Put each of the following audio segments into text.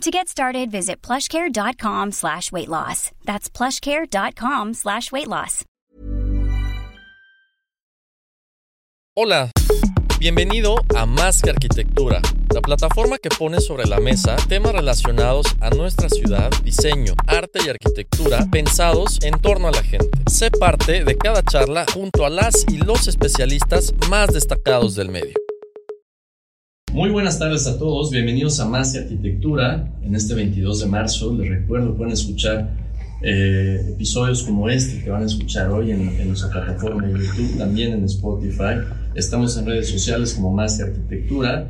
To get started, visit plushcare.com slash weight loss. That's plushcare.com slash weight loss. Hola, bienvenido a Más que Arquitectura, la plataforma que pone sobre la mesa temas relacionados a nuestra ciudad, diseño, arte y arquitectura pensados en torno a la gente. Sé parte de cada charla junto a las y los especialistas más destacados del medio. Muy buenas tardes a todos, bienvenidos a Más Arquitectura en este 22 de marzo. Les recuerdo, pueden escuchar eh, episodios como este que van a escuchar hoy en, en, nuestra plataforma de YouTube, también en Spotify. Estamos en redes sociales como Más Arquitectura.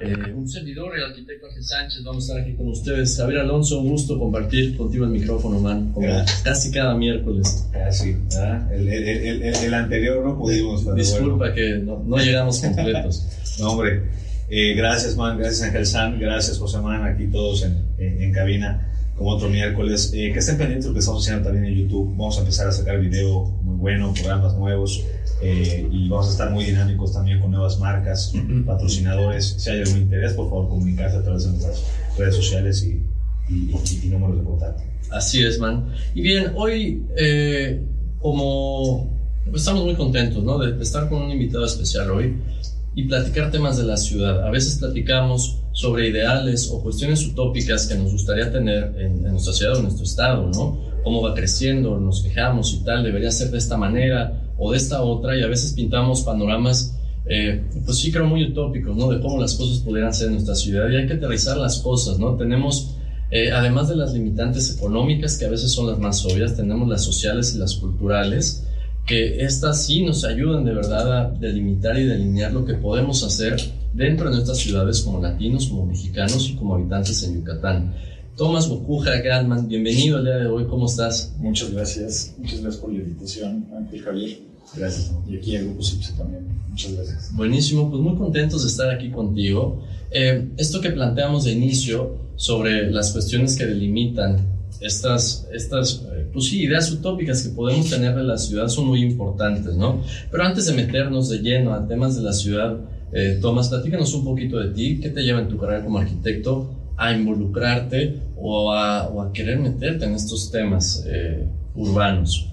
Eh, un servidor, el arquitecto Ángel Sánchez, vamos a estar aquí con ustedes. Javier Alonso, un gusto compartir contigo el micrófono, man, como casi cada miércoles. Casi, ¿verdad? El, el, el, el, anterior no pudimos. Disculpa bueno. que no, no llegamos completos. no, hombre. Eh, gracias, man. Gracias, Ángel San. Gracias, José Man. Aquí todos en, en, en cabina, como otro miércoles. Eh, que estén pendientes de lo que estamos haciendo también en YouTube. Vamos a empezar a sacar video muy bueno, programas nuevos. Eh, y vamos a estar muy dinámicos también con nuevas marcas, patrocinadores. Si hay algún interés, por favor, comunicarse a través de nuestras redes sociales y, y, y, y números de contacto. Así es, man. Y bien, hoy, eh, como estamos muy contentos ¿no? de estar con un invitado especial hoy y platicar temas de la ciudad. A veces platicamos sobre ideales o cuestiones utópicas que nos gustaría tener en, nuestra ciudad o en nuestro estado, ¿no? Cómo va creciendo, nos quejamos y tal, debería ser de esta manera o de esta otra y a veces pintamos panoramas, eh, pues sí creo muy utópicos, ¿no? De cómo las cosas pudieran ser en nuestra ciudad y hay que aterrizar las cosas, ¿no? Tenemos, eh, además de las limitantes económicas, que a veces son las más obvias, tenemos las sociales y las culturales, que estas sí nos ayudan de verdad a delimitar y delinear lo que podemos hacer dentro de nuestras ciudades como latinos, como mexicanos y como habitantes en Yucatán. Tomás Bocuja Gatman, bienvenido el día de hoy, ¿cómo estás? Muchas gracias, muchas gracias por la invitación, Ángel Javier. Gracias. Y aquí el Grupo Cipse también, muchas gracias. Buenísimo, pues muy contentos de estar aquí contigo. Eh, esto que planteamos de inicio sobre las cuestiones que delimitan estas, estas pues sí, ideas utópicas que podemos tener de la ciudad son muy importantes, ¿no? Pero antes de meternos de lleno a temas de la ciudad, eh, Tomás, platícanos un poquito de ti, ¿qué te lleva en tu carrera como arquitecto a involucrarte o a, o a querer meterte en estos temas eh, urbanos?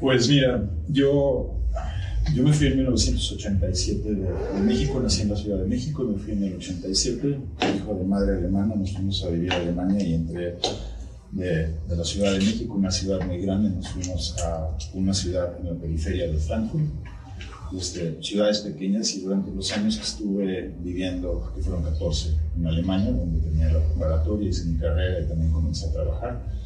Pues mira, yo, yo me fui en 1987 de, de, México, nací en la Ciudad de México, me fui en el 87, hijo de madre alemana, nos fuimos a vivir a Alemania y entré de, de, la Ciudad de México, una ciudad muy grande, nos fuimos a una ciudad en la periferia de Frankfurt, este, ciudades pequeñas y durante los años que estuve viviendo, que fueron 14, en Alemania, donde tenía la preparatoria, hice mi carrera y también comencé a trabajar.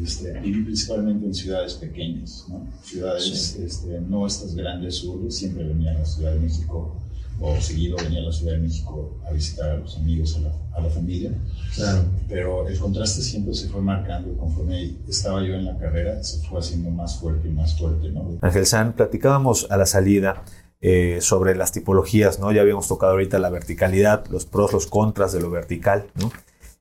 Este, viví principalmente en ciudades pequeñas, ¿no? ciudades sí. este, no estas grandes urbes, siempre venía a la Ciudad de México o seguido venía a la Ciudad de México a visitar a los amigos, a la, a la familia. Claro. Pero el contraste siempre se fue marcando conforme estaba yo en la carrera, se fue haciendo más fuerte y más fuerte. ¿no? Ángel San, platicábamos a la salida eh, sobre las tipologías, ¿no? Ya habíamos tocado ahorita la verticalidad, los pros, los contras de lo vertical, ¿no?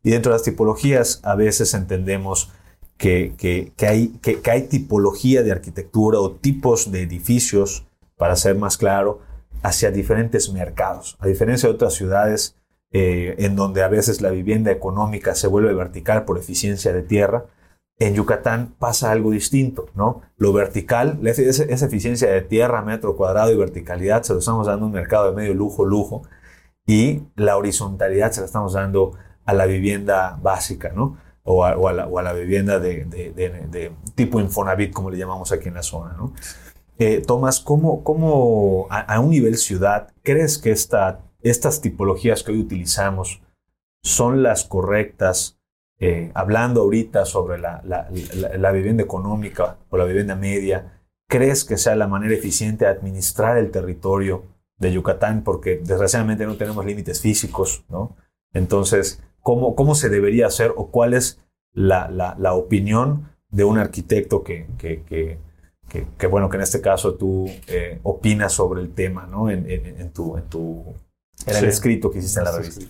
Y dentro de las tipologías a veces entendemos que, que, que, hay, que, que hay tipología de arquitectura o tipos de edificios, para ser más claro, hacia diferentes mercados. A diferencia de otras ciudades eh, en donde a veces la vivienda económica se vuelve vertical por eficiencia de tierra, en Yucatán pasa algo distinto, ¿no? Lo vertical, esa, eficiencia de tierra, metro cuadrado y verticalidad se lo estamos dando a un mercado de medio lujo, lujo, y la horizontalidad se la estamos dando a la vivienda básica, ¿no? O a, la, vivienda de, de, tipo Infonavit, como le llamamos aquí en la zona, ¿no? Eh, Tomás, ¿cómo, cómo a, un nivel ciudad crees que esta, estas tipologías que hoy utilizamos son las correctas? Eh, hablando ahorita sobre la, vivienda económica o la vivienda media, ¿crees que sea la manera eficiente de administrar el territorio de Yucatán? Porque desgraciadamente no tenemos límites físicos, ¿no? Entonces, ¿cómo, cómo se debería hacer o cuál es la, opinión de un arquitecto que que, bueno que en este caso tú eh, opinas sobre el tema, ¿no? En, en, tu, en, tu, en el escrito que hiciste en la revista.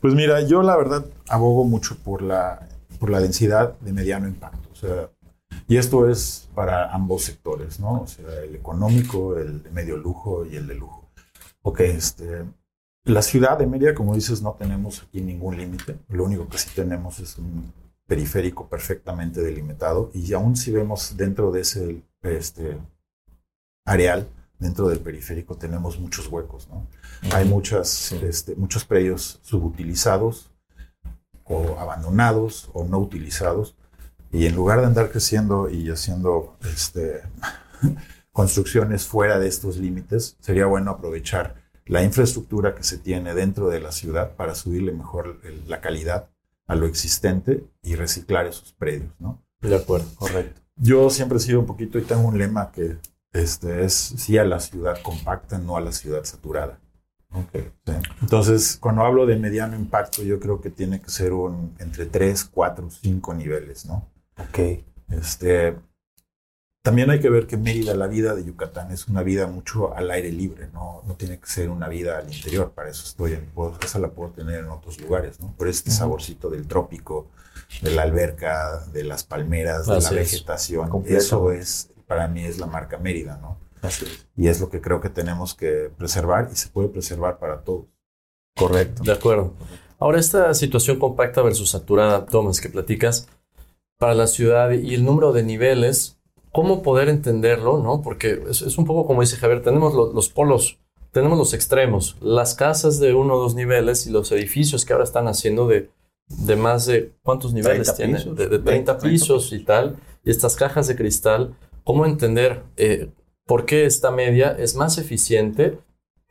Pues mira, yo la verdad abogo mucho por la, por la densidad de mediano impacto. O sea, y esto es para ambos sectores, ¿no? O sea, el económico, el de medio lujo y el de lujo. Ok, este, la ciudad de Mérida, como dices, no tenemos aquí ningún límite. Lo único que sí tenemos es un periférico perfectamente delimitado y aún si vemos dentro de ese este, areal, dentro del periférico tenemos muchos huecos, ¿no? Hay muchas, este, muchos predios subutilizados o abandonados o no utilizados y en lugar de andar creciendo y haciendo este, construcciones fuera de estos límites, sería bueno aprovechar la infraestructura que se tiene dentro de la ciudad para subirle mejor la calidad a lo existente y reciclar esos predios, ¿no? De acuerdo, correcto. Yo siempre he sido un poquito y tengo un lema que este, es sí a la ciudad compacta, no a la ciudad saturada. Okay. Entonces, cuando hablo de mediano impacto, yo creo que tiene que ser un entre 3, 4, 5 niveles, ¿no? Ok. Este, también hay que ver que Mérida, la vida de Yucatán, es una vida mucho al aire libre, no, no tiene que ser una vida al interior, para eso estoy, en, esa la puedo tener en otros lugares, ¿no? Por este saborcito del trópico, de la alberca, de las palmeras, de la vegetación, eso es, para mí es la marca Mérida, ¿no? Y es lo que creo que tenemos que preservar y se puede preservar para todos. Correcto. De acuerdo. Ahora, esta situación compacta versus saturada, Thomas, que platicas, para la ciudad y el número de niveles, ¿cómo poder entenderlo? ¿no? Porque es, un poco como dice Javier, tenemos los polos, tenemos los extremos, las casas de uno o dos niveles y los edificios que ahora están haciendo de, de más de, ¿cuántos niveles tienen? De, 30 pisos y tal, y estas cajas de cristal, ¿cómo entender eh, por qué esta media es más eficiente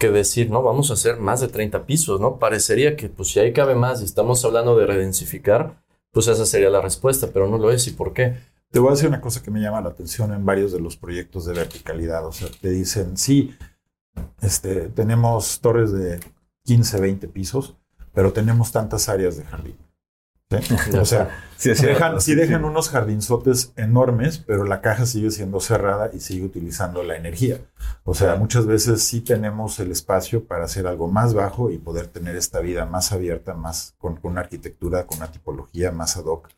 que decir, no, vamos a hacer más de 30 pisos, ¿no? Parecería que, pues, si ahí cabe más y estamos hablando de redensificar, pues esa sería la respuesta, pero no lo es. ¿Y por qué? Te voy a decir una cosa que me llama la atención en varios de los proyectos de verticalidad. O sea, te dicen, sí, este, tenemos torres de 15, 20 pisos, pero tenemos tantas áreas de jardín. O sea, si dejan, dejan unos jardinzotes enormes, pero la caja sigue siendo cerrada y sigue utilizando la energía. O sea, muchas veces sí tenemos el espacio para hacer algo más bajo y poder tener esta vida más abierta, más con, una arquitectura, con una tipología más ad hoc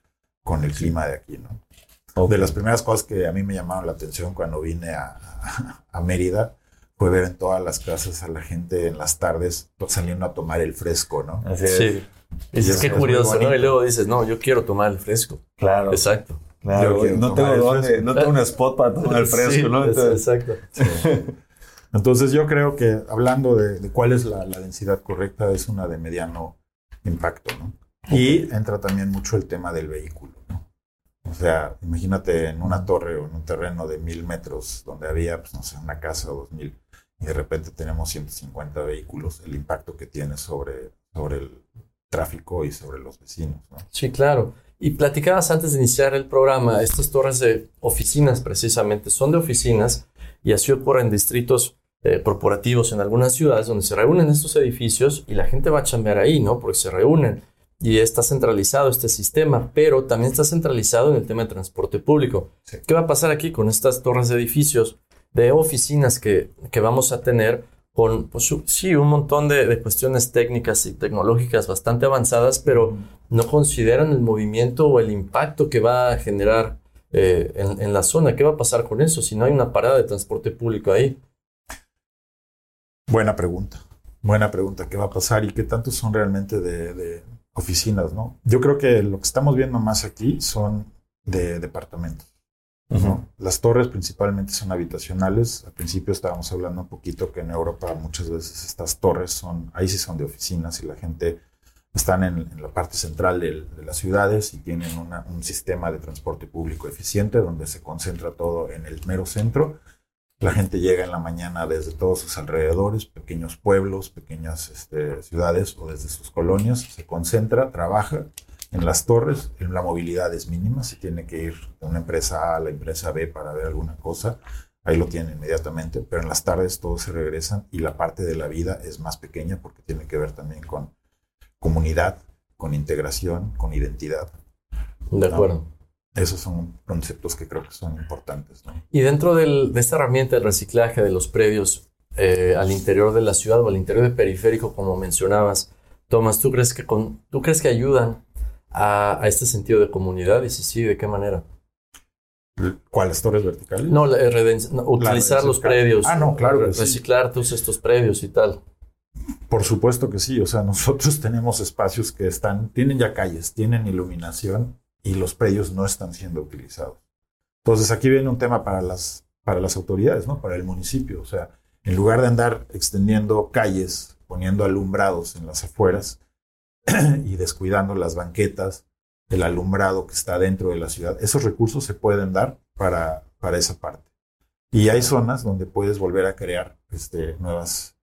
con el clima de aquí, ¿no? De las primeras cosas que a mí me llamaron la atención cuando vine a, a Mérida fue ver en todas las casas a la gente en las tardes saliendo a tomar el fresco, ¿no? Así es. Sí. Es, que curioso, ¿no? Y luego dices, no, yo quiero tomar el fresco. Claro. Exacto. Claro, no tengo dónde, no tengo un spot para tomar el fresco, ¿no? exacto. Entonces yo creo que hablando de, cuál es la, densidad correcta, es una de mediano impacto, ¿no? Y entra también mucho el tema del vehículo, ¿no? O sea, imagínate en una torre o en un terreno de mil metros donde había, pues no sé, una casa o dos mil, y de repente tenemos 150 vehículos, el impacto que tiene sobre, sobre el tráfico y sobre los vecinos. ¿no? Sí, claro. Y platicabas antes de iniciar el programa, estas torres de oficinas precisamente son de oficinas y así ocurre en distritos eh, corporativos en algunas ciudades donde se reúnen estos edificios y la gente va a chambear ahí, ¿no? Porque se reúnen y está centralizado este sistema, pero también está centralizado en el tema de transporte público. ¿Qué va a pasar aquí con estas torres de edificios de oficinas que, que vamos a tener? con, pues, sí, un montón de, cuestiones técnicas y tecnológicas bastante avanzadas, pero no consideran el movimiento o el impacto que va a generar eh, en, la zona. ¿Qué va a pasar con eso si no hay una parada de transporte público ahí? Buena pregunta. Buena pregunta. ¿Qué va a pasar y qué tanto son realmente de, de oficinas, no? Yo creo que lo que estamos viendo más aquí son de departamentos. Las torres principalmente son habitacionales. Al principio estábamos hablando un poquito que en Europa muchas veces estas torres son, ahí sí son de oficinas y la gente están en, la parte central de, las ciudades y tienen un sistema de transporte público eficiente donde se concentra todo en el mero centro. La gente llega en la mañana desde todos sus alrededores, pequeños pueblos, pequeñas este, ciudades o desde sus colonias, se concentra, trabaja en las torres, la movilidad es mínima, si tiene que ir de una empresa A a la empresa B para ver alguna cosa, ahí lo tiene inmediatamente, pero en las tardes todos se regresan y la parte de la vida es más pequeña porque tiene que ver también con comunidad, con integración, con identidad. De acuerdo. Esos son conceptos que creo que son importantes. ¿no? Y dentro del, de esta herramienta de reciclaje de los predios eh, al interior de la ciudad o al interior del periférico, como mencionabas, Tomás, ¿tú crees que, con, ¿tú crees que ayudan a, a este sentido de comunidad? Y si sí, ¿de qué manera? ¿Cuáles torres verticales? No, la, no utilizar los predios. Ah, no, claro. Que reciclar sí. todos estos predios y tal. Por supuesto que sí. O sea, nosotros tenemos espacios que están, tienen ya calles, tienen iluminación y los predios no están siendo utilizados. Entonces aquí viene un tema para las, para las autoridades, ¿no? Para el municipio. O sea, en lugar de andar extendiendo calles, poniendo alumbrados en las afueras y descuidando las banquetas, el alumbrado que está dentro de la ciudad, esos recursos se pueden dar para, para esa parte. Y hay zonas donde puedes volver a crear este, nuevas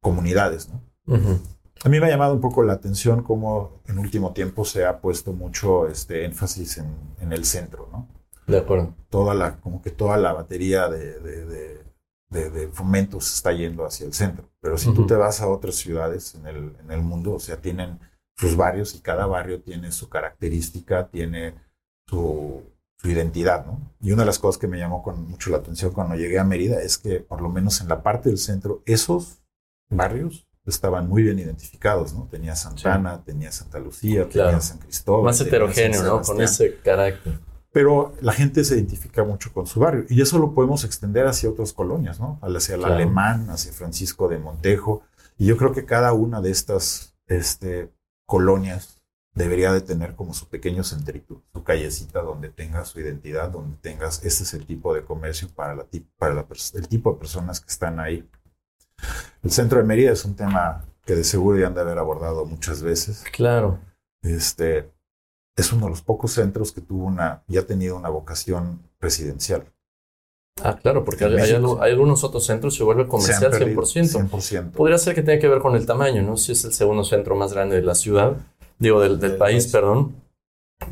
comunidades. ¿no? Uh -huh. A mí me ha llamado un poco la atención cómo en último tiempo se ha puesto mucho este, énfasis en, en el centro. ¿no? De acuerdo. Toda la, como que toda la batería de, de, de, de, de fomentos está yendo hacia el centro. Pero si uh -huh. tú te vas a otras ciudades en el, en el mundo, o sea, tienen sus barrios y cada barrio tiene su característica, tiene su, su, identidad, ¿no? Y una de las cosas que me llamó con mucho la atención cuando llegué a Mérida es que por lo menos en la parte del centro, esos barrios estaban muy bien identificados, ¿no? Tenía Santana, sí. tenía Santa Lucía, claro. tenía San Cristóbal. Más heterogéneo, ¿no? Con ese carácter. Pero la gente se identifica mucho con su barrio y eso lo podemos extender hacia otras colonias, ¿no? Hacia el claro. Alemán, hacia Francisco de Montejo. Y yo creo que cada una de estas este, colonias debería de tener como su pequeño centrito, su callecita donde tenga su identidad, donde tengas, este es el tipo de comercio para, la, para la, el tipo de personas que están ahí. El centro de Mérida es un tema que de seguro ya han de haber abordado muchas veces. Claro. Este, es uno de los pocos centros que tuvo una, y ha tenido una vocación residencial. Ah, claro, porque hay, hay, hay, algunos otros centros se vuelve comercial se perdido, 100%. 100%. Podría ser que tenga que ver con el tamaño, ¿no? Si es el segundo centro más grande de la ciudad, digo, del, del país, país, perdón,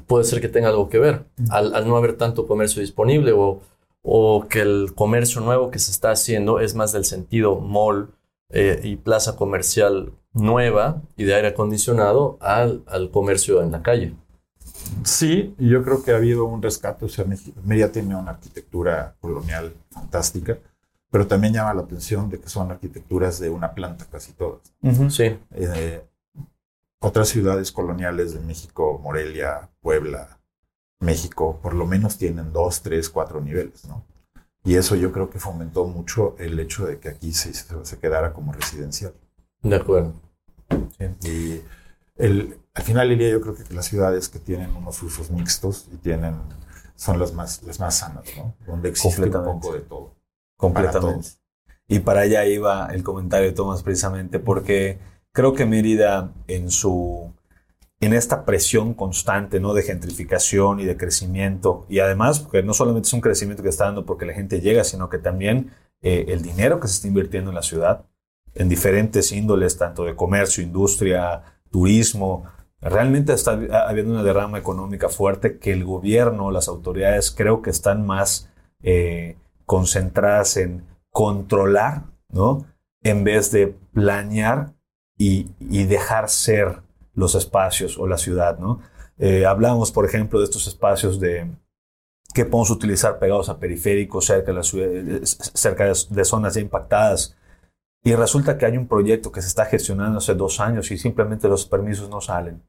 puede ser que tenga algo que ver. Al, al no haber tanto comercio disponible o, o, que el comercio nuevo que se está haciendo es más del sentido mall eh, y plaza comercial nueva y de aire acondicionado al, al comercio en la calle. Sí, yo creo que ha habido un rescate. O sea, Mérida tiene una arquitectura colonial fantástica, pero también llama la atención de que son arquitecturas de una planta casi todas. Uh -huh, sí. Eh, otras ciudades coloniales de México, Morelia, Puebla, México, por lo menos tienen dos, tres, cuatro niveles, ¿no? Y eso yo creo que fomentó mucho el hecho de que aquí se, se quedara como residencial. De acuerdo. Sí. Y el, al final del día yo creo que las ciudades que tienen unos usos mixtos y tienen son las más las más sanas, ¿no? Donde existe un poco de todo. Completamente. Para y para allá iba el comentario de Tomás precisamente porque creo que Mérida en su en esta presión constante, ¿no? De gentrificación y de crecimiento y además porque no solamente es un crecimiento que está dando porque la gente llega, sino que también eh, el dinero que se está invirtiendo en la ciudad en diferentes índoles, tanto de comercio, industria, turismo, realmente está habiendo una derrama económica fuerte que el gobierno, las autoridades creo que están más eh, concentradas en controlar, ¿no? En vez de planear y, dejar ser los espacios o la ciudad, ¿no? Eh, hablamos, por ejemplo, de estos espacios de que podemos utilizar pegados a periféricos, cerca de, ciudad, cerca de zonas ya impactadas, y resulta que hay un proyecto que se está gestionando hace dos años y simplemente los permisos no salen.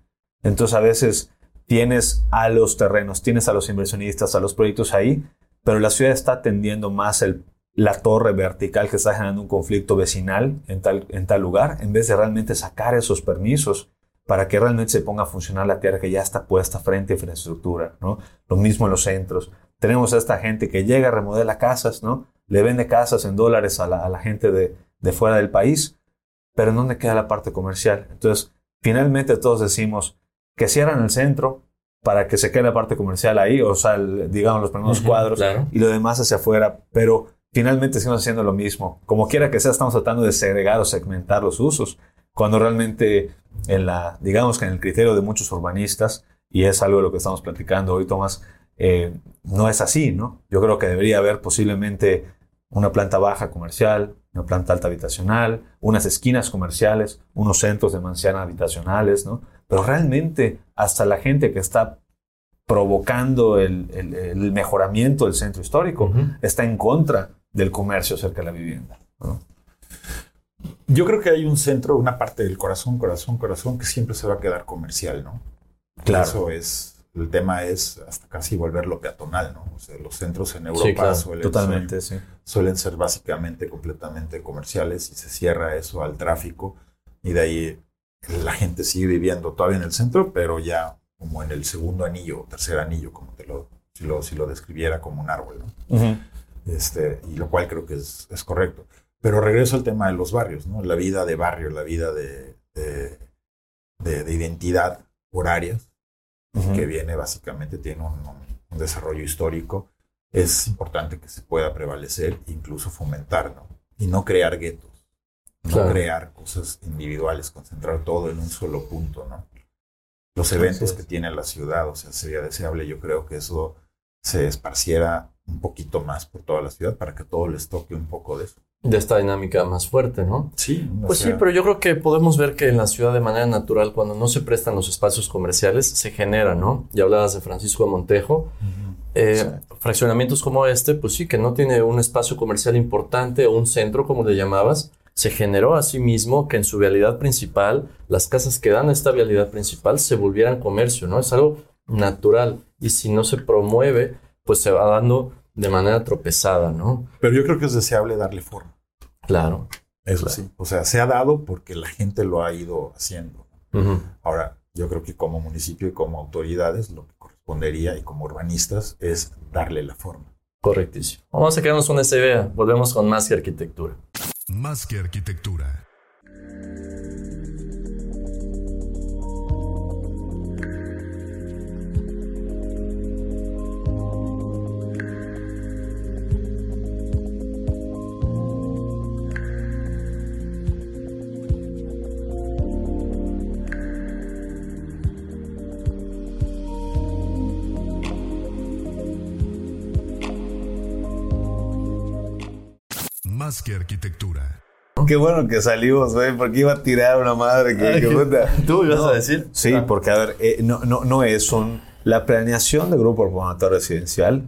Entonces a veces tienes a los terrenos, tienes a los inversionistas, a los proyectos ahí, pero la ciudad está atendiendo más el, la torre vertical que está generando un conflicto vecinal en tal, en tal lugar, en vez de realmente sacar esos permisos para que realmente se ponga a funcionar la tierra que ya está puesta frente a infraestructura, ¿no? Lo mismo en los centros. Tenemos a esta gente que llega, remodela casas, ¿no? Le vende casas en dólares a la, a la gente de, de fuera del país, pero ¿en dónde queda la parte comercial? Entonces, finalmente todos decimos que cierran el centro para que se quede la parte comercial ahí, o sea, el, digamos los primeros uh -huh, cuadros claro. y lo demás hacia afuera, pero finalmente seguimos haciendo lo mismo. Como quiera que sea, estamos tratando de segregar o segmentar los usos, cuando realmente en la, digamos que en el criterio de muchos urbanistas, y es algo de lo que estamos platicando hoy, Tomás, eh, no es así, ¿no? Yo creo que debería haber posiblemente una planta baja comercial, una planta alta habitacional, unas esquinas comerciales, unos centros de mansiana habitacionales, ¿no? Pero realmente hasta la gente que está provocando el, el- el mejoramiento del centro histórico, está en contra del comercio cerca de la vivienda. ¿no? Yo creo que hay un centro, una parte del corazón, corazón, corazón, que siempre se va a quedar comercial, ¿no? Claro. Eso es, el tema es hasta casi volverlo peatonal, ¿no? O sea, los centros en Europa Sí, claro, suelen, Totalmente, sí. suelen ser básicamente completamente comerciales y se cierra eso al tráfico y de ahí la gente sigue viviendo todavía en el centro, pero ya como en el segundo anillo o tercer anillo, como te lo, si lo, si lo describiera como un árbol, ¿no? Este, y lo cual creo que es, es correcto. Pero regreso al tema de los barrios, ¿no? La vida de barrio, la vida de, de, de- de identidad por áreas, que viene básicamente, tiene un desarrollo histórico, es importante que se pueda prevalecer, incluso fomentar, ¿no? Y no crear guetos, no Claro. crear cosas individuales, concentrar todo en un solo punto, ¿no? Los eventos que tiene la ciudad, o sea, sería deseable, yo creo que eso se esparciera un poquito más por toda la ciudad para que todo les toque un poco de eso. De esta dinámica más fuerte, ¿no? Sí, Pues sí, pero yo creo que podemos ver que en la ciudad de manera natural, cuando no se prestan los espacios comerciales, se genera, ¿no? Ya hablabas de Francisco de Montejo. Ujú. Eh, Fraccionamientos como este, pues sí, que no tiene un espacio comercial importante o un centro, como le llamabas, se generó a sí mismo que en su vialidad principal, las casas que dan esta vialidad principal se volvieran comercio, ¿no? Es algo natural. Y si no se promueve, pues se va dando de manera tropezada, ¿no? Pero yo creo que es deseable darle forma. Claro. Eso Claro. sí. O sea, se ha dado porque la gente lo ha ido haciendo. Ahora, yo creo que como municipio y como autoridades, lo que correspondería y como urbanistas es darle la forma. Correctísimo. Vamos a quedarnos con esa idea. Volvemos con más que arquitectura. Más que arquitectura. Más que arquitectura. Qué bueno que salimos, güey, porque iba a tirar una madre que, que puta. ¿Tú ibas a decir? Sí, porque a ver, eh, no, no, no es un... La planeación de grupo promotor residencial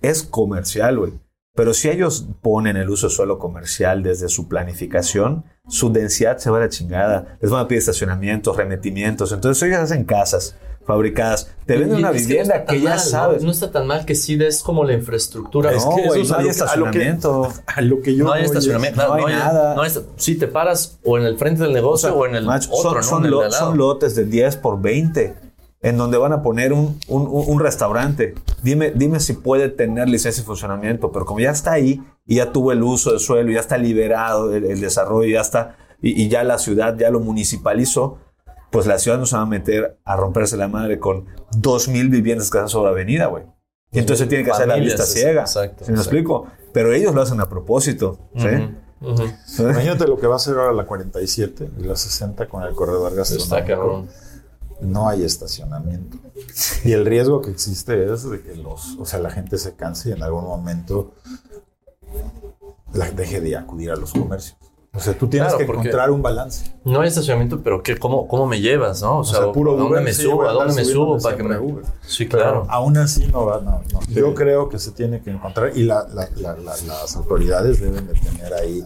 es comercial, güey. Pero si ellos ponen el uso de suelo comercial desde su planificación, su densidad se va a la chingada. Les van a pedir estacionamientos, remetimientos. Entonces ellos hacen casas fabricadas. Te venden una es que no vivienda que, tan ya mal, ¿no? sabes. No, está tan mal que sí des como la infraestructura. No, que eso güey, es no a hay lo que- a lo que- estacionamiento. A lo que yo no hay voy es- estacionamiento. no hay nada. no hay- sí, te paras o en el frente del negocio o, en el Macho, otro, son, ¿no? son En el lo- de al lado. son lotes de 10 por 20 en donde van a poner un, un- un- un restaurante. Dime, dime si puede tener licencia de funcionamiento, pero como ya está ahí y ya tuvo el uso del suelo, ya está liberado el, el desarrollo, ya está, y, y ya la ciudad ya lo municipalizó, pues la ciudad no se va a meter a romperse la madre con 2.000 viviendas que están sobre avenida, güey. Y entonces tiene que hacer la vista es- ciega. exacto, ¿Sí me exacto. explico? Pero ellos lo hacen a propósito. ¿sí? Imagínate lo que va a hacer ahora la 47 y la 60 con el corredor gastronómico. Está cabrón. No hay estacionamiento. Y el riesgo que existe es de que los, o sea, la gente se canse y en algún momento la deje de acudir a los comercios. O sea, tú tienes Claro, que encontrar un balance. No hay estacionamiento, pero ¿qué, cómo, ¿cómo me llevas, no? O sea, ¿a dónde Uber, me sí, subo? ¿A dónde me subo para que me... Uber. Sí, Pero claro. aún así no va, no, no. Yo creo que se tiene que encontrar y la- la- la- la- las autoridades deben de tener ahí.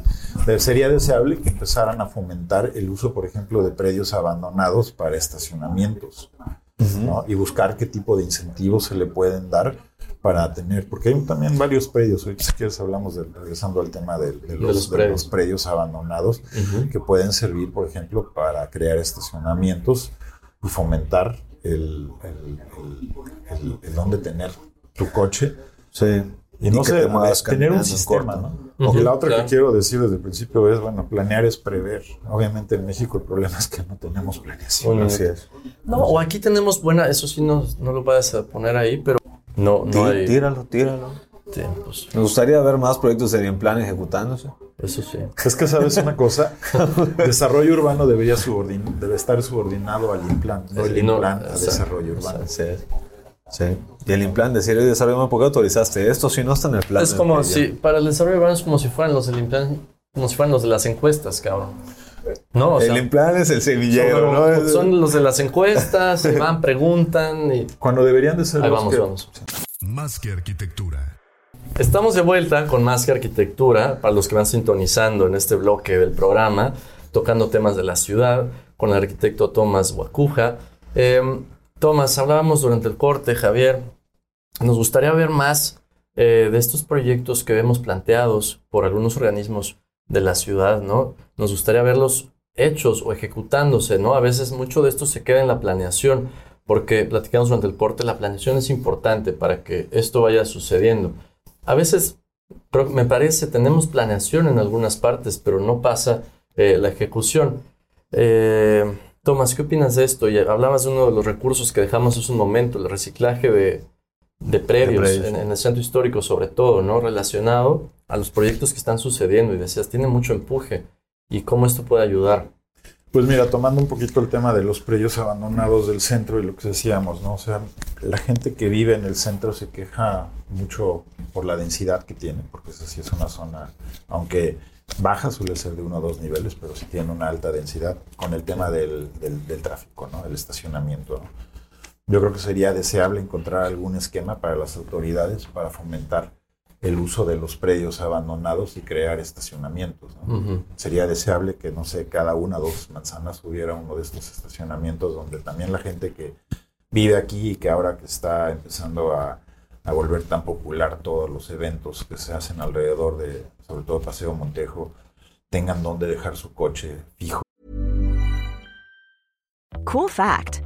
sería deseable que empezaran a fomentar el uso, por ejemplo, de predios abandonados para estacionamientos. ¿no? Y buscar qué tipo de incentivos se le pueden dar para tener, porque hay también varios predios, hoy si quieres hablamos de, regresando al tema de, de los, los de predios. los predios abandonados, Ujú. que pueden servir, por ejemplo, para crear estacionamientos y fomentar el, el, el, el- el dónde tener tu coche. Sí. Y no que sé, te muevas tener un sistema, corto. ¿no? Ujú, y la otra claro. que quiero decir desde el principio es, bueno, planear es prever. Obviamente en México el problema es que no tenemos planeación. Un Así es. No, o aquí tenemos buena, eso sí no, no lo vas a poner ahí, pero no, no Tí- hay Tíralo, tíralo. tiempos. Me gustaría ver más proyectos de bien plan ejecutándose. Eso sí. Es que sabes una cosa, desarrollo urbano debería subordin- debe estar subordinado al implant, no el No, implant a exacto, desarrollo urbano. Sí. Sí. Y el implant, decir, oye, desarrollo, ¿por qué autorizaste esto si no está en el plan? Es como si, para el desarrollo urbano es como si fueran los del implan- como si fueran los de las encuestas, cabrón. No, o sea, el plan es el semillero, son, ¿no? son los de las encuestas, se van, preguntan y Cuando deberían de ser ahí los vamos, que- vamos. Más que arquitectura. Estamos de vuelta con Más que Arquitectura, para los que van sintonizando en este bloque del programa, tocando temas de la ciudad, con el arquitecto Tomás Guacuja. Eh, Tomás, hablábamos durante el corte, Javier, nos gustaría ver más eh, de estos proyectos que vemos planteados por algunos organismos de la ciudad, ¿no? Nos gustaría verlos hechos o ejecutándose, ¿no? A veces mucho de esto se queda en la planeación, porque platicamos durante el corte, la planeación es importante para que esto vaya sucediendo. A veces, me parece, tenemos planeación en algunas partes, pero no pasa eh, la ejecución. Eh, Tomás, ¿qué opinas de esto? Y hablabas de uno de los recursos que dejamos hace un momento, el reciclaje de, de predios, predios. En, en el centro histórico sobre todo, ¿no? Relacionado a los proyectos que están sucediendo y decías, tiene mucho empuje. ¿Y cómo esto puede ayudar? Pues mira, tomando un poquito el tema de los predios abandonados del centro y lo que decíamos, ¿no? O sea, la gente que vive en el centro se queja mucho por la densidad que tiene, porque esa sí es una zona, aunque baja suele ser de uno o dos niveles, pero sí tiene una alta densidad con el tema del, del- del tráfico, ¿no? El estacionamiento, ¿no? Yo creo que sería deseable encontrar algún esquema para las autoridades para fomentar el uso de los predios abandonados y crear estacionamientos, sería deseable que, no sé, cada una o dos manzanas hubiera uno de estos estacionamientos donde también la gente que vive aquí y que ahora que está empezando a, a volver tan popular todos los eventos que se hacen alrededor de, sobre todo Paseo Montejo, tengan donde dejar su coche fijo. Cool fact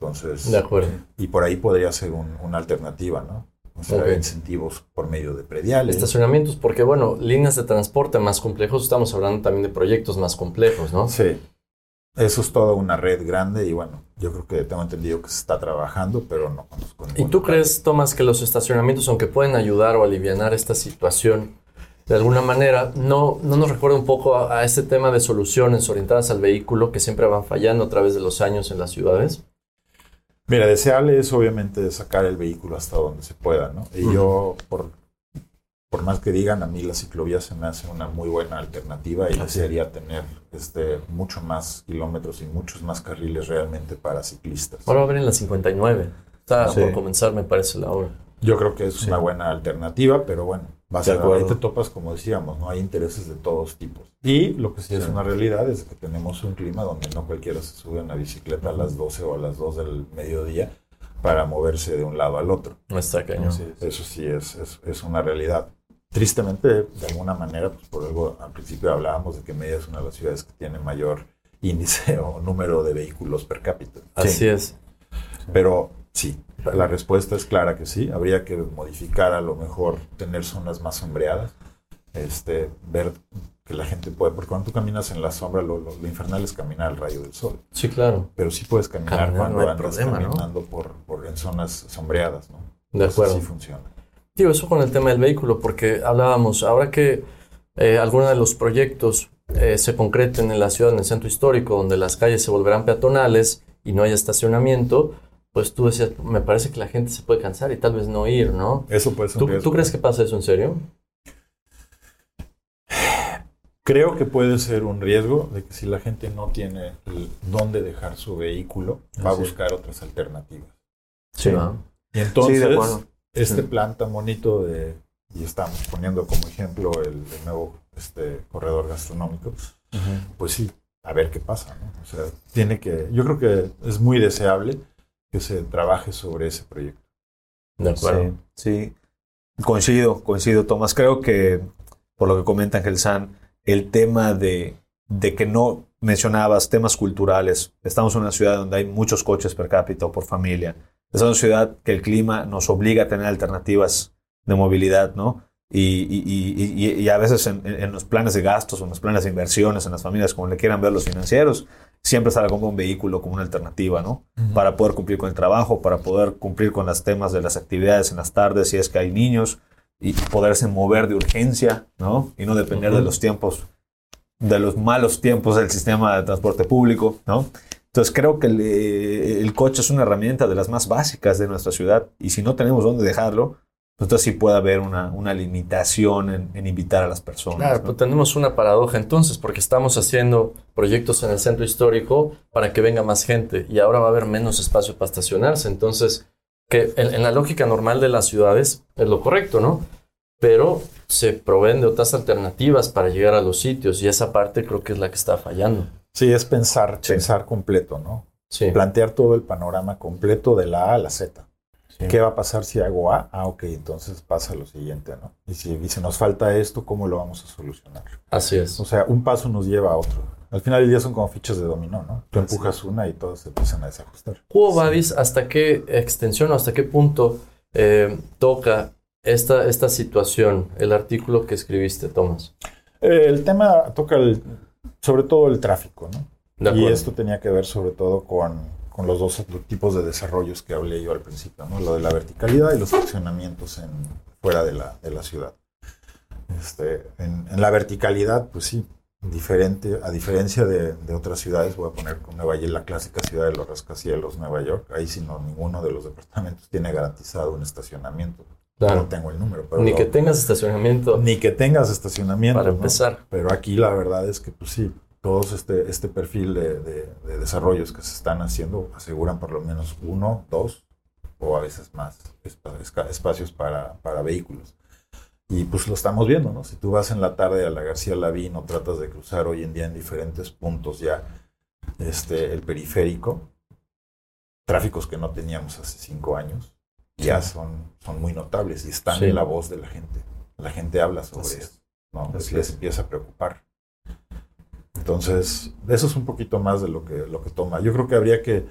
Entonces, De acuerdo. y por ahí podría ser un- una alternativa, ¿no? O sea, incentivos por medio de prediales. Estacionamientos, porque bueno, líneas de transporte más complejos, estamos hablando también de proyectos más complejos, ¿no? Sí. Eso es toda una red grande y bueno, yo creo que tengo entendido que se está trabajando, pero no conozco ¿Y tú crees, Tomás, que los estacionamientos, aunque pueden ayudar o aliviar esta situación de alguna manera, no, no nos recuerda un poco a, a este tema de soluciones orientadas al vehículo que siempre van fallando a través de los años en las ciudades? Mira, deseable es obviamente sacar el vehículo hasta donde se pueda, ¿no? Y yo, por, por más que digan, a mí la ciclovía se me hace una muy buena alternativa y Así desearía tener este, mucho más kilómetros y muchos más carriles realmente para ciclistas. Ahora va a haber en la 59. Está Sí. por comenzar, me parece, la obra. Yo creo que es Sí. una buena alternativa, pero bueno, va a De acuerdo. ahí te topas, como decíamos, no hay intereses de todos tipos. Y lo que sí, es Sí. una realidad es que tenemos un clima donde no cualquiera se sube a una bicicleta a las 12 o a las 2 del mediodía para moverse de un lado al otro. No está cañón. Eso sí es, es, es una realidad. Tristemente, de alguna manera, pues por algo al principio hablábamos de que Mérida es una de las ciudades que tiene mayor índice o número de vehículos per cápita. Así es. Pero sí, la respuesta es clara que sí. Habría que modificar a lo mejor, tener zonas más sombreadas, este, ver que la gente puede, porque cuando tú caminas en la sombra, lo, lo- lo infernal es caminar al rayo del sol. Sí, claro. Pero sí puedes caminar, Caminar, cuando no hay andas problema, ¿no? caminando por, por- en zonas sombreadas, ¿no? De acuerdo. sí funciona. Digo, eso con el tema del vehículo, porque hablábamos, ahora que eh, algunos de los proyectos eh, se concreten en la ciudad, en el centro histórico, donde las calles se volverán peatonales y no haya estacionamiento, pues tú decías, me parece que la gente se puede cansar y tal vez no ir, ¿no? Eso puede ser un ¿Tú, crees que pasa eso en serio? Creo que puede ser un riesgo de que si la gente no tiene el- dónde dejar su vehículo, va a buscar otras alternativas. Sí. ¿no? Y entonces, este Sí. plan tan bonito de, y estamos poniendo como ejemplo el, el nuevo este, corredor gastronómico, pues sí, a ver qué pasa, ¿no? O sea, tiene que, yo creo que es muy deseable que se trabaje sobre ese proyecto. De acuerdo. Sí, sí. Coincido, coincido, Tomás. Creo que, por lo que comenta Ángel San, el tema de, de que no mencionabas temas culturales. Estamos en una ciudad donde hay muchos coches per cápita o por familia. Es una ciudad que el clima nos obliga a tener alternativas de movilidad, ¿no? Y, y, y, y a veces en, en, los planes de gastos o en los planes de inversiones, en las familias, como le quieran ver los financieros, siempre sale como un vehículo como una alternativa, ¿no? Para poder cumplir con el trabajo, para poder cumplir con los temas de las actividades en las tardes, si es que hay niños, y poderse mover de urgencia, ¿no? Y no depender de los tiempos, de los malos tiempos del sistema de transporte público, ¿no? Entonces creo que el, el coche es una herramienta de las más básicas de nuestra ciudad y si no tenemos dónde dejarlo, entonces sí puede haber una, una limitación en, en, invitar a las personas. Claro, ¿no? pues tenemos una paradoja entonces, porque estamos haciendo proyectos en el centro histórico para que venga más gente y ahora va a haber menos espacio para estacionarse. Entonces, que en, en la lógica normal de las ciudades es lo correcto, ¿no? Pero se proveen de otras alternativas para llegar a los sitios y esa parte creo que es la que está fallando. Sí, es pensar, sí. pensar completo, ¿no? Sí. Plantear todo el panorama completo de la A a la Z. Sí. ¿Qué va a pasar si hago A? Ah, ok, entonces pasa lo siguiente, ¿no? Y si, si nos falta esto, ¿cómo lo vamos a solucionar? Así es. O sea, un paso nos lleva a otro. Al final del día son como fichas de dominó, ¿no? Tú empujas sí. una y todas se empiezan a desajustar. Hugo Badis, ¿hasta qué extensión o hasta qué punto eh, toca esta, esta situación, el artículo que escribiste, Tomás? Eh, el tema toca el, sobre todo el tráfico, ¿no? Y esto tenía que ver sobre todo con con los dos tipos de desarrollos que hablé yo al principio, ¿no? Lo de la verticalidad y los fraccionamientos en, fuera de la, de la ciudad. Este, en, en, la verticalidad, pues sí, diferente, a diferencia de, de, otras ciudades, voy a poner Nueva York, la clásica ciudad de los rascacielos, Nueva York, ahí sí no, ninguno de los departamentos tiene garantizado un estacionamiento. Claro. No tengo el número. Pero ni lo, que tengas estacionamiento. Ni que tengas estacionamiento. Para ¿no? empezar. Pero aquí la verdad es que, pues sí, todos este, este perfil de, de, de, desarrollos que se están haciendo aseguran por lo menos uno, dos o a veces más espacios para, para vehículos. Y pues lo estamos viendo, ¿no? Si tú vas en la tarde a la García Lavín o tratas de cruzar hoy en día en diferentes puntos ya este, el periférico, tráficos que no teníamos hace cinco años, ya son, son muy notables y están sí. en la voz de la gente. La gente habla sobre Así eso, ¿no? Les empieza a preocupar. Entonces, eso es un poquito más de lo que, lo que toma. Yo creo que habría que,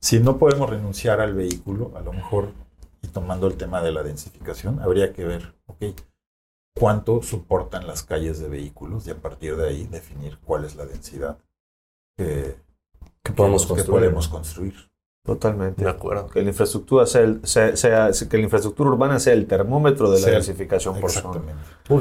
si no podemos renunciar al vehículo, a lo mejor, y tomando el tema de la densificación, habría que ver, ok, cuánto soportan las calles de vehículos y a partir de ahí definir cuál es la densidad que, que podemos, que, construir. que podemos construir. Totalmente. De acuerdo. Que la infraestructura sea, el, sea, sea, que la infraestructura urbana sea el termómetro de la Sea- densificación por zona.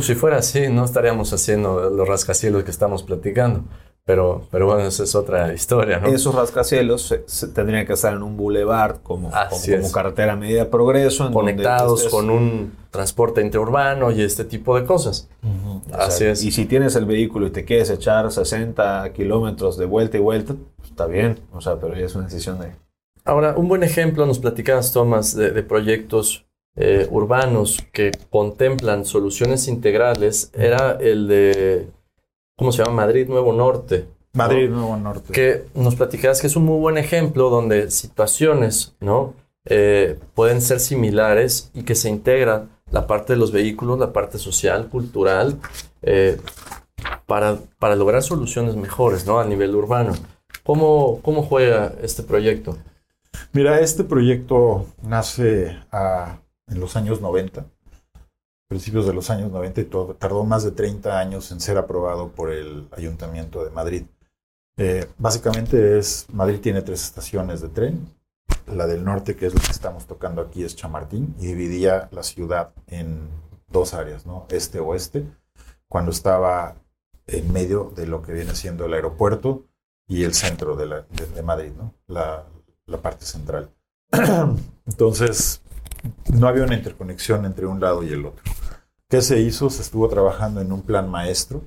Si fuera así, no estaríamos haciendo los rascacielos que estamos platicando. Pero, pero bueno, esa es otra historia, ¿no? Esos rascacielos se- se tendrían que estar en un boulevard como, como, como carretera medida de progreso. En Conectados estés- con un transporte interurbano y este tipo de cosas. Así es. Y si tienes el vehículo y te quieres echar 60 kilómetros de vuelta y vuelta, pues está bien. O sea, pero ya es una decisión de... Ahora, un buen ejemplo, nos platicabas, Tomás, de, de proyectos eh, urbanos que contemplan soluciones integrales, era el de, ¿cómo se llama? Madrid Nuevo Norte. ¿no? Madrid, Nuevo Norte. Que nos platicabas que es un muy buen ejemplo donde situaciones, ¿no? Eh, pueden ser similares y que se integra la parte de los vehículos, la parte social, cultural, eh, para, para lograr soluciones mejores, ¿no? A nivel urbano. ¿Cómo, cómo juega este proyecto? Mira, este proyecto nace a- en los años 90, principios de los años 90, y todo- tardó más de 30 años en ser aprobado por el Ayuntamiento de Madrid. Eh, básicamente es, Madrid tiene tres estaciones de tren. La del norte, que es la que estamos tocando aquí, es Chamartín, y dividía la ciudad en dos áreas, ¿no? Este-oeste, cuando estaba en medio de lo que viene siendo el aeropuerto y el centro de, la- de- de Madrid, ¿no? La, la parte central. Entonces, no había una interconexión entre un lado y el otro. ¿Qué se hizo? Se estuvo trabajando en un plan maestro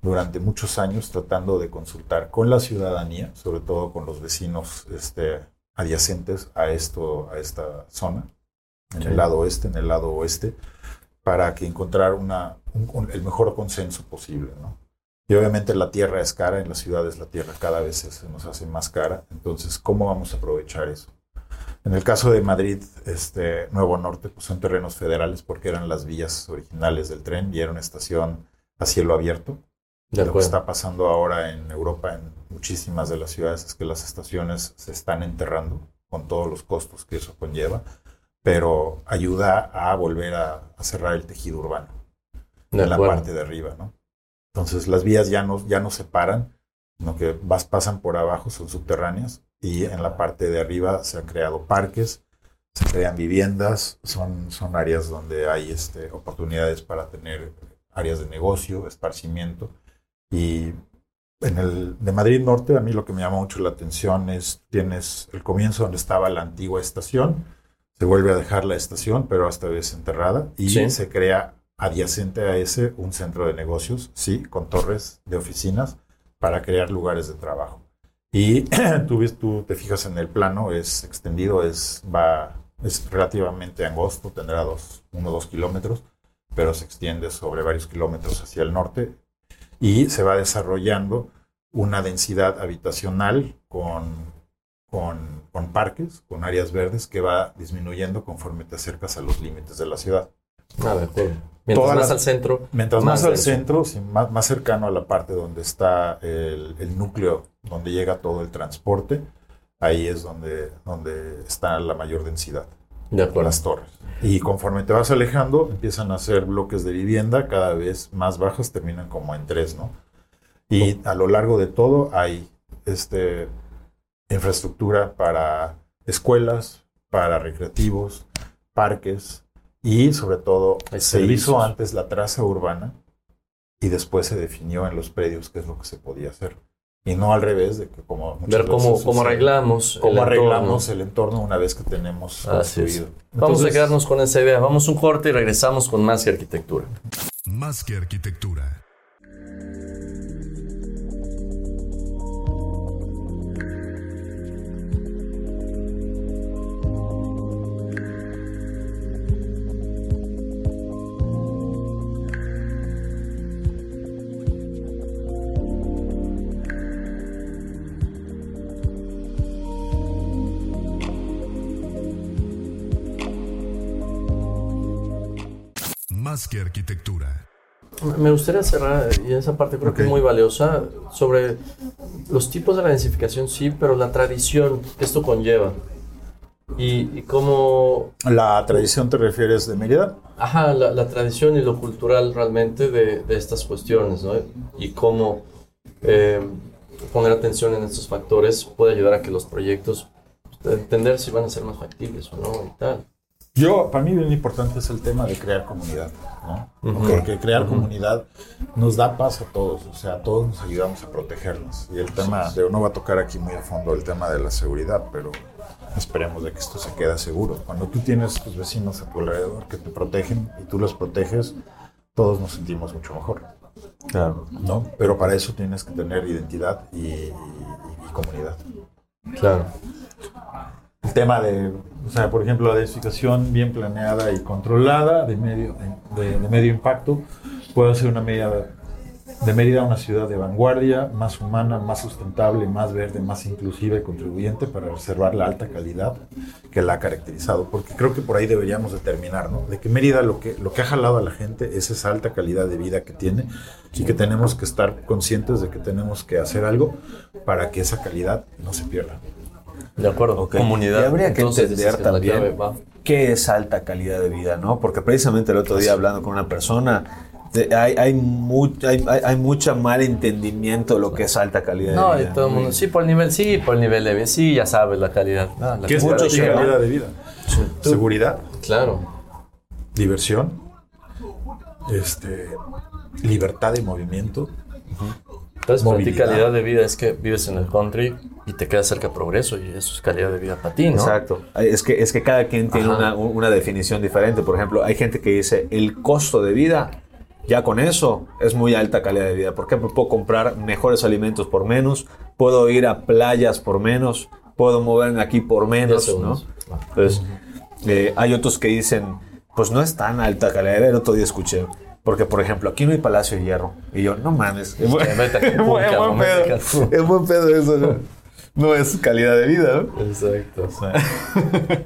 durante muchos años tratando de consultar con la ciudadanía, sobre todo con los vecinos este, adyacentes a, esto, a esta zona, en Sí. el lado oeste, en el lado oeste, para que encontrar una, un- un- el mejor consenso posible. ¿no? Y obviamente la tierra es cara, en las ciudades la tierra cada vez se nos hace más cara, entonces, ¿cómo vamos a aprovechar eso? En el caso de Madrid, este, Nuevo Norte, pues son terrenos federales porque eran las vías originales del tren y era una estación a cielo abierto. De Lo que está pasando ahora en Europa, en muchísimas de las ciudades, es que las estaciones se están enterrando con todos los costos que eso conlleva, pero ayuda a volver a, a cerrar el tejido urbano De en la parte de arriba, ¿no? Entonces las vías ya no, ya no se paran, sino que vas, pasan por abajo, son subterráneas, y en la parte de arriba se han creado parques, se crean viviendas, son, son áreas donde hay este, oportunidades para tener áreas de negocio, esparcimiento. Y en el de Madrid Norte, a mí lo que me llama mucho la atención es, tienes el comienzo donde estaba la antigua estación, se vuelve a dejar la estación, pero esta vez enterrada, y Sí. se crea adyacente a ese un centro de negocios, sí, con torres de oficinas para crear lugares de trabajo. Y tú, ves, tú te fijas en el plano, es extendido, es, va, es relativamente angosto, tendrá dos, uno o dos kilómetros, pero se extiende sobre varios kilómetros hacia el norte y se va desarrollando una densidad habitacional con, con, con parques, con áreas verdes que va disminuyendo conforme te acercas a los límites de la ciudad. Acuerdo. Mientras más al centro, Mientras más, al centro, sí, más, más cercano a la parte donde está el, el núcleo, donde llega todo el transporte, ahí es donde, donde está la mayor densidad, De acuerdo. las torres. Y conforme te vas alejando, empiezan a hacer bloques de vivienda cada vez más bajos, terminan como en tres, ¿no? Y a lo largo de todo hay este, infraestructura para escuelas, para recreativos, parques y sobre todo se servicios. hizo antes la traza urbana y después se definió en los predios qué es lo que se podía hacer. Y no al revés de que como muchas Ver cómo, veces cómo arreglamos. el cómo arreglamos entorno. el entorno una vez que tenemos Así construido. Vamos a Entonces, quedarnos con esa idea. Vamos a un corte y regresamos con más que arquitectura. Más que arquitectura. Más que arquitectura. Me gustaría cerrar, y esa parte creo que es muy valiosa, sobre los tipos de la densificación, sí, pero la tradición que esto conlleva. Y, y cómo, ¿La tradición te refieres de Mérida? ajá, la, la tradición y lo cultural realmente de, de estas cuestiones, ¿no? Y cómo eh, poner atención en estos factores puede ayudar a que los proyectos, pues, entender si van a ser más factibles o no y tal. Yo, para mí bien importante es el tema de crear comunidad, ¿no? Porque crear comunidad nos da paz a todos, o sea, todos nos ayudamos a protegernos. Y el tema, de, no va a tocar aquí muy a fondo el tema de la seguridad, pero esperemos de que esto se quede seguro. Cuando tú tienes tus vecinos a tu alrededor que te protegen y tú los proteges, todos nos sentimos mucho mejor, Claro. ¿no? Pero para eso tienes que tener identidad y, y- y comunidad. Claro. El tema de, o sea, por ejemplo, la densificación bien planeada y controlada de medio, de, de medio impacto puede ser una medida de Mérida una ciudad de vanguardia, más humana, más sustentable, más verde, más inclusiva y contribuyente para reservar la alta calidad que la ha caracterizado. Porque creo que por ahí deberíamos determinar, ¿no? De que Mérida lo que, lo que ha jalado a la gente es esa alta calidad de vida que tiene y que tenemos que estar conscientes de que tenemos que hacer algo para que esa calidad no se pierda. De acuerdo. Comunidad. Y habría que Entonces, entender que también clave qué es alta calidad de vida, ¿no? Porque precisamente el otro día hablando con una persona, de- hay, hay, mu- hay, hay- hay mucho mal entendimiento de lo que es alta calidad No, de vida. todo el mundo, sí, por el nivel, sí, por el nivel de vida, sí, ya sabes la calidad. Ah, la ¿Qué es calidad mucho de vida. calidad de vida? Seguridad, Claro, diversión, este, libertad de movimiento. entonces para ti calidad de vida es que vives en el country y te quedas cerca de progreso y eso es calidad de vida para ti, ¿no? Exacto. Es que, es que cada quien tiene una, una definición diferente. Por ejemplo, hay gente que dice el costo de vida, ya con eso es muy alta calidad de vida. Porque puedo comprar mejores alimentos por menos, puedo ir a playas por menos, puedo moverme aquí por menos, ¿no? Entonces, eh, hay otros que dicen, pues no es tan alta calidad de vida. El otro día escuché. Porque, por ejemplo, aquí no hay Palacio de Hierro. Y yo, no mames. Es buen, pedo. Es buen pedo eso. ¿no? No es calidad de vida, ¿no? Exacto. O sea,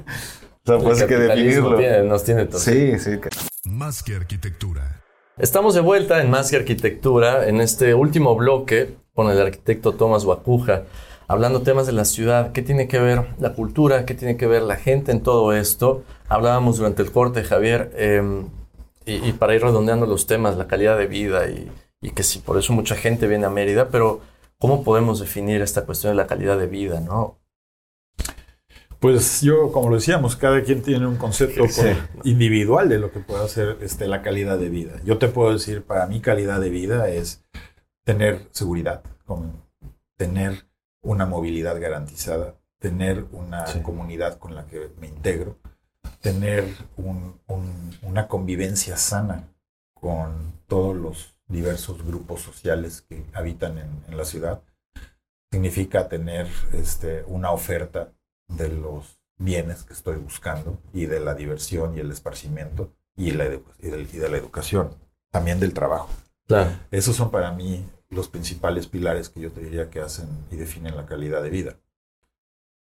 pues hay que definirlo. tiene- nos tiene todo. Sí, sí. que- Más que arquitectura. Estamos de vuelta en Más que Arquitectura, en este último bloque con el arquitecto Tomás Guacuja, hablando temas de la ciudad, qué tiene que ver la cultura, qué tiene que ver la gente en todo esto. Hablábamos durante el corte, Javier, eh, y, y para ir redondeando los temas, la calidad de vida y, y que sí, por eso mucha gente viene a Mérida, pero ¿cómo podemos definir esta cuestión de la calidad de vida, no? Pues yo, como lo decíamos, cada quien tiene un concepto Sí. individual de lo que puede ser este, la calidad de vida. Yo te puedo decir, para mí calidad de vida es tener seguridad, como tener una movilidad garantizada, tener una Sí. comunidad con la que me integro, tener un- un- una convivencia sana con todos los diversos grupos sociales que habitan en, en la ciudad. Significa tener este, una oferta de los bienes que estoy buscando y de la diversión y el esparcimiento y, la y del- y de la educación, también del trabajo. Claro. Esos son para mí los principales pilares que yo te diría que hacen y definen la calidad de vida.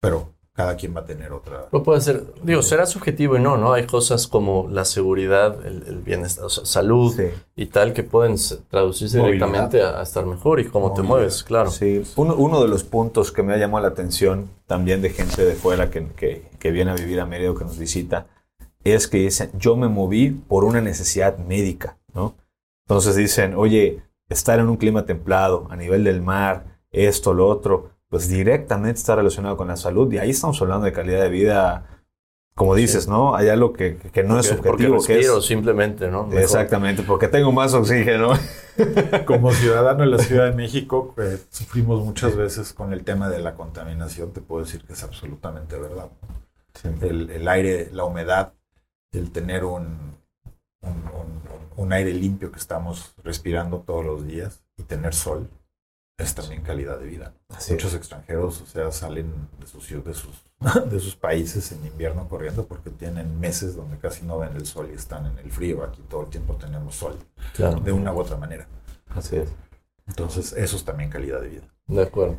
Pero cada quien va a tener otra. No puede ser, digo, será subjetivo y no, ¿no? Hay cosas como la seguridad, el, el bienestar, o sea, salud Sí. y tal que pueden traducirse Movilidad. directamente a, a estar mejor y cómo te mueves, claro. Sí, uno, uno de los puntos que me ha llamado la atención también de gente de fuera que, que- que viene a vivir a Mérida o que nos visita es que dicen, yo me moví por una necesidad médica, ¿no? Entonces dicen, oye, estar en un clima templado, a nivel del mar, esto, lo otro, pues directamente está relacionado con la salud y ahí estamos hablando de calidad de vida, como dices, ¿no? Hay algo que, que no es Porque- porque subjetivo, que respiro es... simplemente, ¿no? Mejor. Exactamente, porque tengo más oxígeno. Como ciudadano de la Ciudad de México, eh, sufrimos muchas veces con el tema de la contaminación. Te puedo decir que es absolutamente verdad. El, el aire, la humedad, el tener un, un, un- un aire limpio que estamos respirando todos los días y tener sol es también calidad de vida. Así Muchos extranjeros, o sea, salen de sus, de, sus, de sus países en invierno corriendo porque tienen meses donde casi no ven el sol y están en el frío. Aquí todo el tiempo tenemos sol, Claro, de una u otra manera. Así es. Entonces, eso es también calidad de vida. de acuerdo.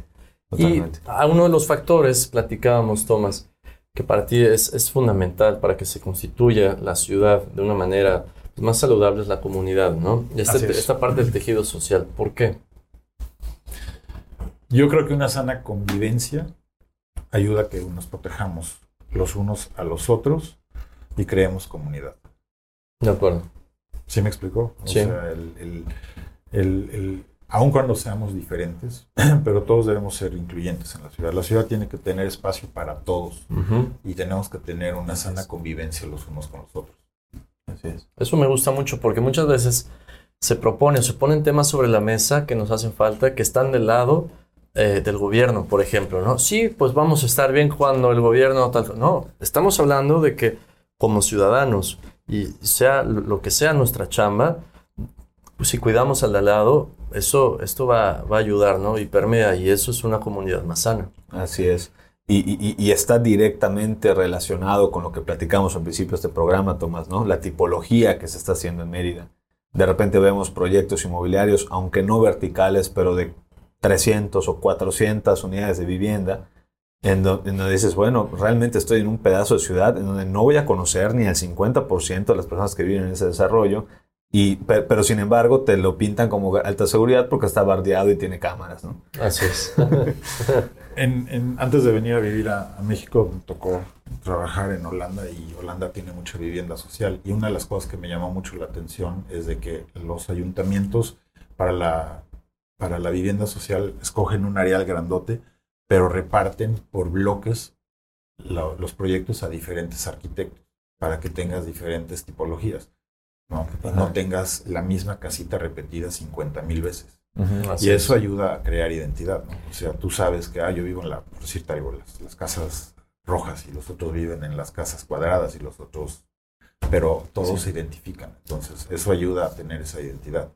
Totalmente. Y a uno de los factores, platicábamos, Tomás, que para ti es, es fundamental para que se constituya la ciudad de una manera más saludable es la comunidad, ¿no? Y este- es. esta parte del tejido social, ¿por qué? Yo creo que una sana convivencia ayuda a que nos protejamos los unos a los otros y creemos comunidad. De acuerdo. ¿Sí me explicó? O Sí. sea, el, el- el- el- aun cuando seamos diferentes, pero todos debemos ser incluyentes en la ciudad. La ciudad tiene que tener espacio para todos Ujú. y tenemos que tener una sana convivencia los unos con los otros. Así es. Eso me gusta mucho porque muchas veces se propone, se ponen temas sobre la mesa que nos hacen falta, que están del lado eh, del gobierno, por ejemplo, ¿no? Sí, pues vamos a estar bien cuando el gobierno tal. No, estamos hablando de que como ciudadanos y sea lo que sea nuestra chamba, pues si cuidamos al lado, eso, esto va, va a ayudar, ¿no? Y permea, y eso es una comunidad más sana. Así es. Y, y- y está directamente relacionado con lo que platicamos al principio de este programa, Tomás, ¿no? La tipología que se está haciendo en Mérida. De repente vemos proyectos inmobiliarios, aunque no verticales, pero de 300 o 400 unidades de vivienda, en, do- en donde dices, bueno, realmente estoy en un pedazo de ciudad en donde no voy a conocer ni al 50% de las personas que viven en ese desarrollo, y, pe- pero sin embargo te lo pintan como alta seguridad porque está bardeado y tiene cámaras, ¿no? Así es. En- en- antes de venir a vivir a, a México, me tocó trabajar en Holanda y Holanda tiene mucha vivienda social. Y una de las cosas que me llamó mucho la atención es de que los ayuntamientos para la, para la vivienda social escogen un areal grandote, pero reparten por bloques lo- los proyectos a diferentes arquitectos para que tengas diferentes tipologías. ¿no? Y no tengas la misma casita repetida 50 mil veces. Y es. eso ayuda a crear identidad, ¿no? O sea, tú sabes que, ah, yo vivo en la, por decirte algo, las, las casas rojas y los otros viven en las casas cuadradas y los otros, pero todos se identifican. Entonces, eso ayuda a tener esa identidad.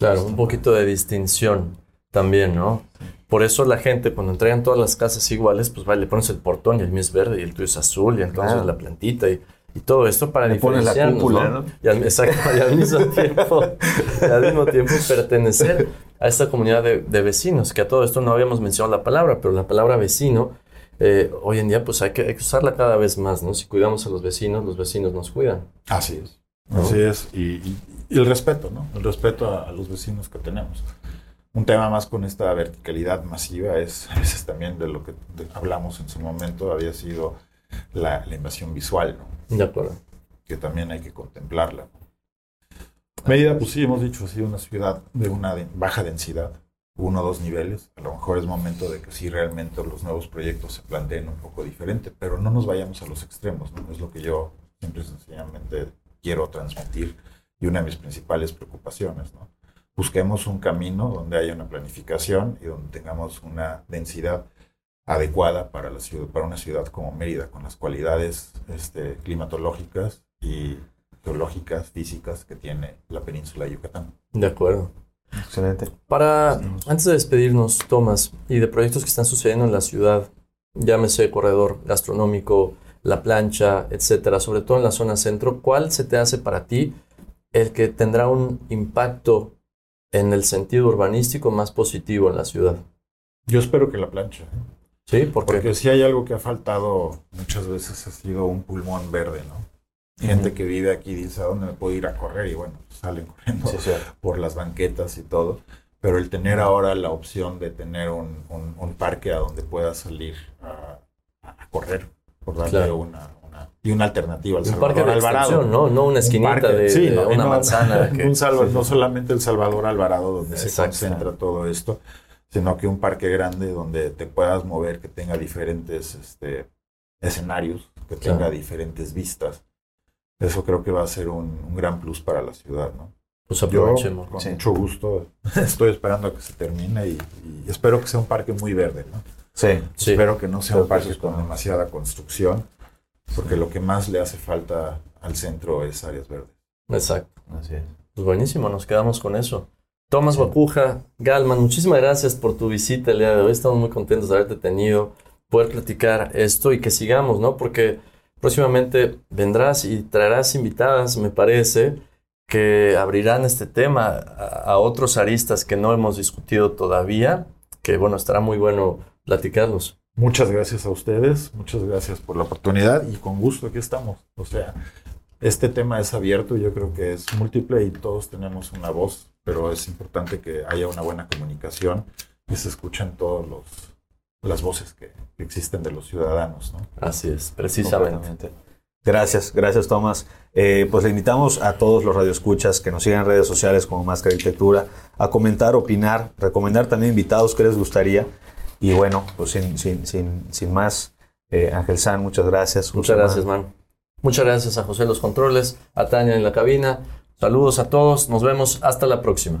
Claro, un poquito de distinción también, ¿no? Por eso la gente, cuando entregan todas las casas iguales, pues vale, le pones el portón y el mío es verde y el tuyo es azul y entonces Claro. la plantita y, y todo esto para Le pones la diferenciarnos, cúpula, ¿no? ¿no? Y al, exacto, y al mismo tiempo, al mismo tiempo pertenecer. a esta comunidad de, vecinos, que a todo esto no habíamos mencionado la palabra, pero la palabra vecino, eh, hoy en día pues hay que, usarla cada vez más, ¿no? Si cuidamos a los vecinos, los vecinos nos cuidan. Así es. Así es. Y, el respeto, ¿no? El respeto a, los vecinos que tenemos. Un tema más con esta verticalidad masiva es a veces también de lo que hablamos en su momento, había sido la, la invasión visual, ¿no? De acuerdo. Que también hay que contemplarla. Medida, pues sí, hemos dicho, ha sido una ciudad de una baja densidad, uno o dos niveles. A lo mejor es momento de que sí realmente los nuevos proyectos se planteen un poco diferente, pero no nos vayamos a los extremos, ¿no? Es lo que yo siempre sencillamente quiero transmitir y una de mis principales preocupaciones, ¿no? Busquemos un camino donde haya una planificación y donde tengamos una densidad adecuada para, la ciudad, para una ciudad como Mérida, con las cualidades este, climatológicas y geológicas, físicas que tiene la península de Yucatán. De acuerdo. Excelente. Para, antes de despedirnos, Tomás, y de proyectos que están sucediendo en la ciudad, llámese corredor gastronómico, la plancha, etcétera, sobre todo en la zona centro, ¿cuál se te hace para ti el que tendrá un impacto en el sentido urbanístico más positivo en la ciudad? Yo espero que la plancha. ¿eh? Sí, porque si hay algo que ha faltado muchas veces ha sido un pulmón verde, ¿no? Gente que vive aquí dice, ¿a dónde me puedo ir a correr? Y bueno, salen corriendo por las banquetas y todo. Pero el tener ahora la opción de tener un, un, parque a donde pueda salir a, correr, por darle una, y una alternativa al Salvador parque de Alvarado. ¿no? No una esquinita de, una manzana. un no solamente el Salvador Alvarado donde se concentra todo esto, sino que un parque grande donde te puedas mover, que tenga diferentes este, escenarios, que tenga diferentes vistas eso creo que va a ser un, gran plus para la ciudad, ¿no? Pues aprovechemos. con mucho gusto estoy esperando a que se termine y, espero que sea un parque muy verde, ¿no? Sí. Espero que no sea un parque con demasiada construcción, porque lo que más le hace falta al centro es áreas verdes. Exacto. Así es. Pues buenísimo, nos quedamos con eso. Tomás Bacuja, Galman, muchísimas gracias por tu visita el día de hoy. Estamos muy contentos de haberte tenido, poder platicar esto y que sigamos, ¿no? Porque Próximamente vendrás y traerás invitadas, me parece, que abrirán este tema a, otros aristas que no hemos discutido todavía, que bueno, estará muy bueno platicarlos. Muchas gracias a ustedes, muchas gracias por la oportunidad y con gusto aquí estamos. O sea, este tema es abierto, yo creo que es múltiple y todos tenemos una voz, pero es importante que haya una buena comunicación y se escuchen todos los, las voces que, existen de los ciudadanos. ¿no? Así es, precisamente. Gracias, gracias Tomás. Eh, pues le invitamos a todos los radioescuchas que nos sigan en redes sociales como Más que Arquitectura a comentar, opinar, recomendar también invitados que les gustaría. Y bueno, pues sin, sin, sin, sin más, eh, Ángel San, muchas gracias. Muchas gracias, man. Muchas gracias a José Los Controles, a Tania en la cabina. Saludos a todos, nos vemos hasta la próxima.